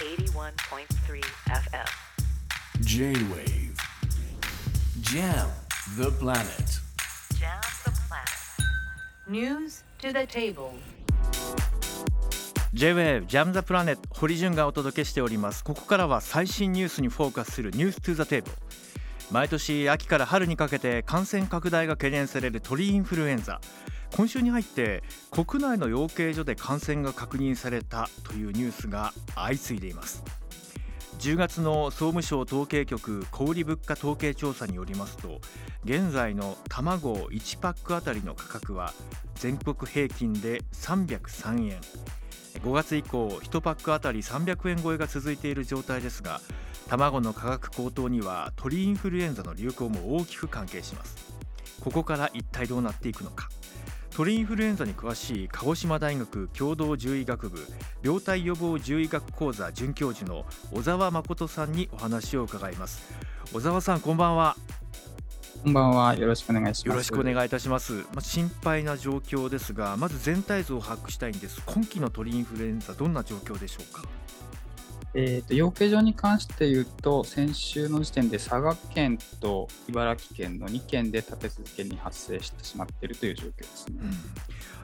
81.3 FM. J-Wave Jam the planet Jam the planet. News to the table. J-WAVE ジャムザプラネット堀潤がお届けしておりますここからは最新ニュースにフォーカスするニューストゥザテーブル毎年秋から春にかけて感染拡大が懸念される鳥インフルエンザ今週に入って国内の養鶏所で感染が確認されたというニュースが相次いでいます。10月の総務省統計局小売物価統計調査によりますと現在の卵1パックあたりの価格は全国平均で303円。5月以降1パックあたり300円超えが続いている状態ですが卵の価格高騰には鳥インフルエンザの流行も大きく関係します。ここから一体どうなっていくのか。鳥インフルエンザに詳しい鹿児島大学共同獣医学部病態予防獣医学講座准教授の小沢誠さんにお話を伺います小沢さんこんばんはこんばんは。よろしくお願いします。よろしくお願いいたします。まあ、心配な状況ですが、まず全体像を把握したいんです。今期の鳥インフルエンザ、どんな状況でしょうか？えーと養鶏場に関して言うと、先週の時点で佐賀県と茨城県の2県で立て続けに発生してしまっているという状況ですね。うん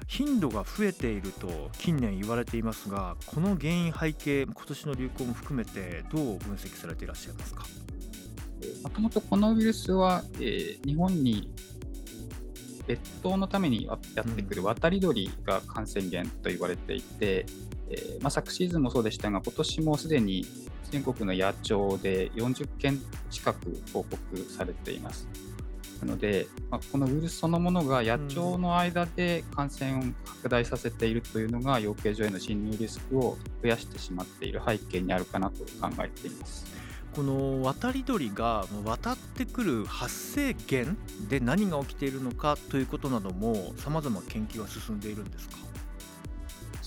頻度が増えていると近年言われていますが、この原因背景、今年の流行も含めてどう分析されていらっしゃいますか？もともとこのウイルスは、えー日本に越冬のためにやってくる渡り鳥が感染源と言われていて、えーまあ、昨シーズンもそうでしたが、今年もすでに全国の野鳥で40件近く報告されています。なので、まあ、このウイルスそのものが野鳥の間で感染を拡大させているというのが、養鶏場への侵入リスクを増やしてしまっている背景にあるかなと考えています。この渡り鳥が渡ってくる発生源で何が起きているのかということなどもさまざま研究が進んでいるんですか？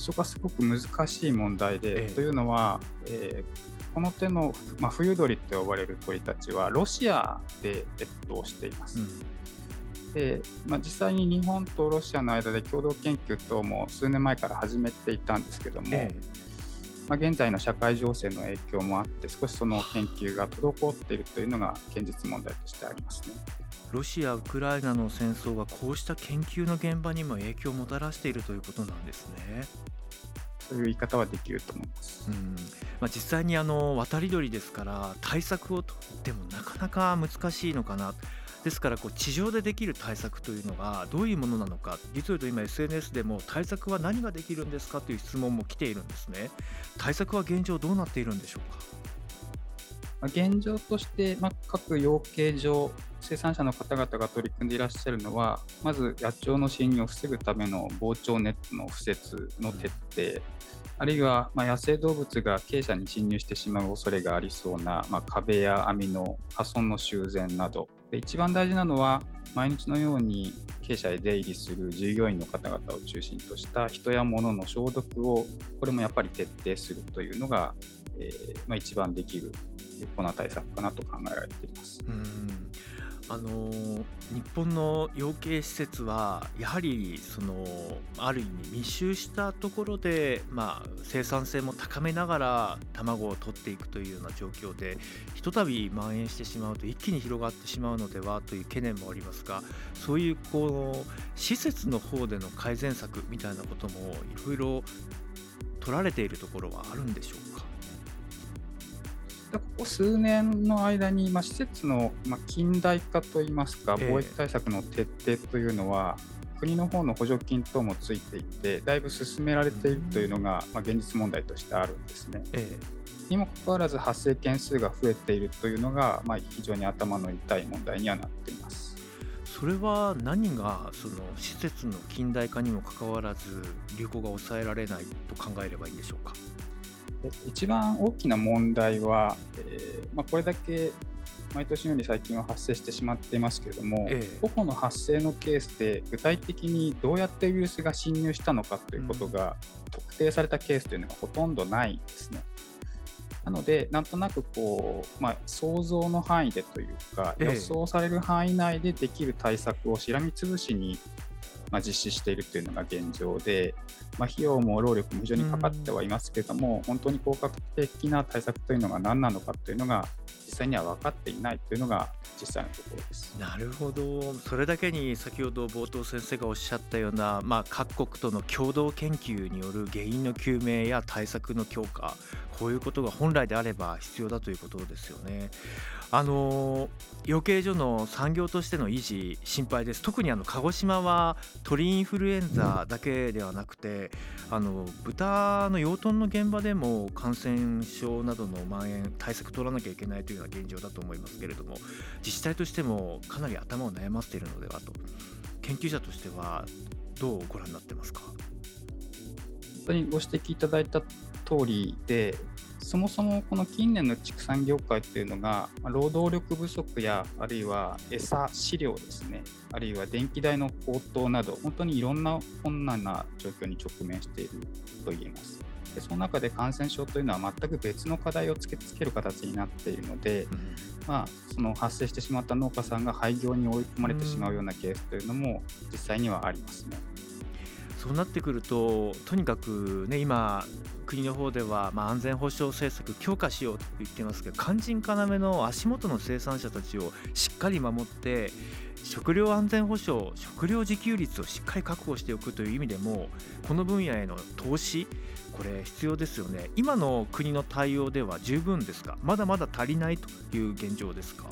そこがすごく難しい問題で、ええというのは、えーこの手の、まあ、冬鳥と呼ばれる鳥たちはロシアで越冬しています。でまあ、実際に日本とロシアの間で共同研究等も数年前から始めていたんですけども、えまあ、現在の社会情勢の影響もあって少しその研究が滞っているというのが現実問題としてありますね。ロシア・ウクライナの戦争がこうした研究の現場にも影響をもたらしているということなんですね。そういう言い方はできると思います。うん。まあ、実際にあの渡り鳥ですから対策をとってもなかなか難しいのかな。ですからこう地上でできる対策というのがどういうものなのか。実を言うと今 SNS でも対策は何ができるんですかという質問も来ているんですね。対策は現状どうなっているんでしょうか？まあ現状として、ま、各養鶏場、生産者の方々が取り組んでいらっしゃるのは、まず野鳥の侵入を防ぐための防鳥ネットの敷設の徹底、あるいはま野生動物が鶏舎に侵入してしまう恐れがありそうな、ま、壁や網の破損の修繕など、で一番大事なのは、毎日のように鶏舎へ出入りする従業員の方々を中心とした人や物の消毒を、これもやっぱり徹底するというのが、えーまあ、一番できる有効な対策かなと考えられています。うんあの日本の養鶏施設はやはりそのある意味密集したところで、まあ、生産性も高めながら卵を取っていくというような状況でひとたび蔓延してしまうと一気に広がってしまうのではという懸念もありますがそういうこう施設の方での改善策みたいなこともいろいろ取られているところはあるんでしょうか？でここ数年の間に、まあ、施設の、まあ、近代化といいますか、ええ防疫対策の徹底というのは、国の方の補助金等もついていて、だいぶ進められているというのが、まあ、現実問題としてあるんですね。えにもかかわらず発生件数が増えているというのが、まあ、非常に頭の痛い問題にはなっています。それは何がその施設の近代化にもかかわらず流行が抑えられないと考えればいいんでしょうか？で一番大きな問題は、えーまあ、これだけ毎年のように最近は発生してしまっていますけれども、ええ。個々の発生のケースで具体的にどうやってウイルスが侵入したのかということが特定されたケースというのがほとんどないんですね。なので、なんとなくこう、まあ、想像の範囲でというか、ええ。予想される範囲内でできる対策をしらみつぶしにまあ、実施しているというのが現状で、まあ、費用も労力も非常にかかってはいますけれども、本当に効果的な対策というのが何なのかというのが、際には分かっていないというのが実際のところです。なるほど。それだけに先ほど冒頭先生がおっしゃったような、まあ、各国との共同研究による原因の究明や対策の強化こういうことが本来であれば必要だということですよね。あの養鶏所の産業としての維持心配です。特にあの鹿児島は鳥インフルエンザだけではなくてあの豚の養豚の現場でも感染症などの蔓延対策取らなきゃいけないというような現状だと思いますけれども自治体としてもかなり頭を悩ませているのではと研究者としてはどうご覧になってますか？本当にご指摘いただいた通りでそもそもこの近年の畜産業界っていうのが、労働力不足や、あるいは餌、飼料ですね、あるいは電気代の高騰など、本当にいろんな困難な状況に直面していると言えます。でその中で感染症というのは全く別の課題を突きつける形になっているので、うん、まあ、その発生してしまった農家さんが廃業に追い込まれてしまうようなケースというのも実際にはありますね。そうなってくるととにかくね今国の方では、まあ、安全保障政策強化しようと言ってますけど肝心要の足元の生産者たちをしっかり守って食料安全保障食料自給率をしっかり確保しておくという意味でもこの分野への投資これ必要ですよね。今の国の対応では十分ですか？まだまだ足りないという現状ですか？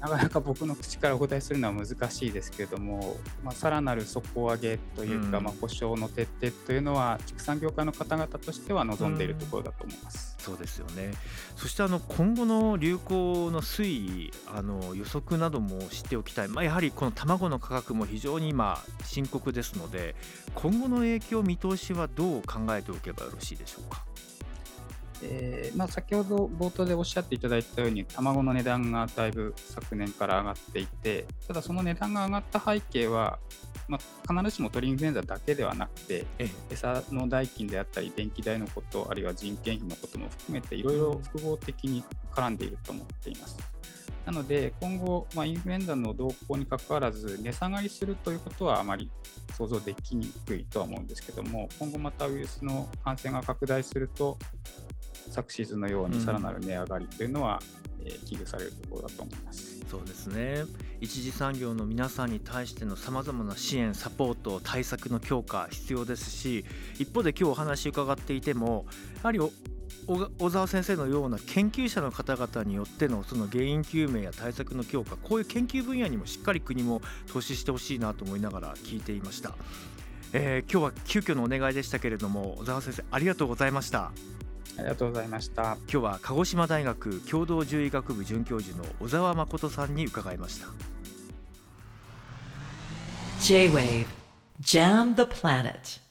なかなか僕の口からお答えするのは難しいですけれども、まあ、さらなる底上げというか、うん、まあ、保証の徹底というのは、畜産業界の方々としては望んでいるところだと思います。うん、そうですよねそしてあの今後の流行の推移あの予測なども知っておきたい、まあ、やはりこの卵の価格も非常に今深刻ですので今後の影響見通しはどう考えておけばよろしいでしょうか？えーまあ、先ほど冒頭でおっしゃっていただいたように、卵の値段がだいぶ昨年から上がっていて、ただその値段が上がった背景は、まあ、必ずしも鳥インフルエンザだけではなくて、餌の代金であったり、電気代のこと、あるいは人件費のことも含めて、いろいろ複合的に絡んでいると思っています。なので、今後、まあ、インフルエンザの動向にかかわらず、値下がりするということはあまり想像できにくいとは思うんですけども、今後またウイルスの感染が拡大すると、昨シーズンのようにさらなる値上がりというのは、うん、えー、危惧されるところだと思います。そうですね。一次産業の皆さんに対してのさまざまな支援サポート対策の強化必要ですし一方で今日お話伺っていてもやはり小沢先生のような研究者の方々によってのその原因究明や対策の強化こういう研究分野にもしっかり国も投資してほしいなと思いながら聞いていました、えー、今日は急遽のお願いでしたけれども小沢先生ありがとうございましたありがとうございました。今日は鹿児島大学共同獣医学部准教授の小沢誠さんに伺いました。J-Wave Jam the Planet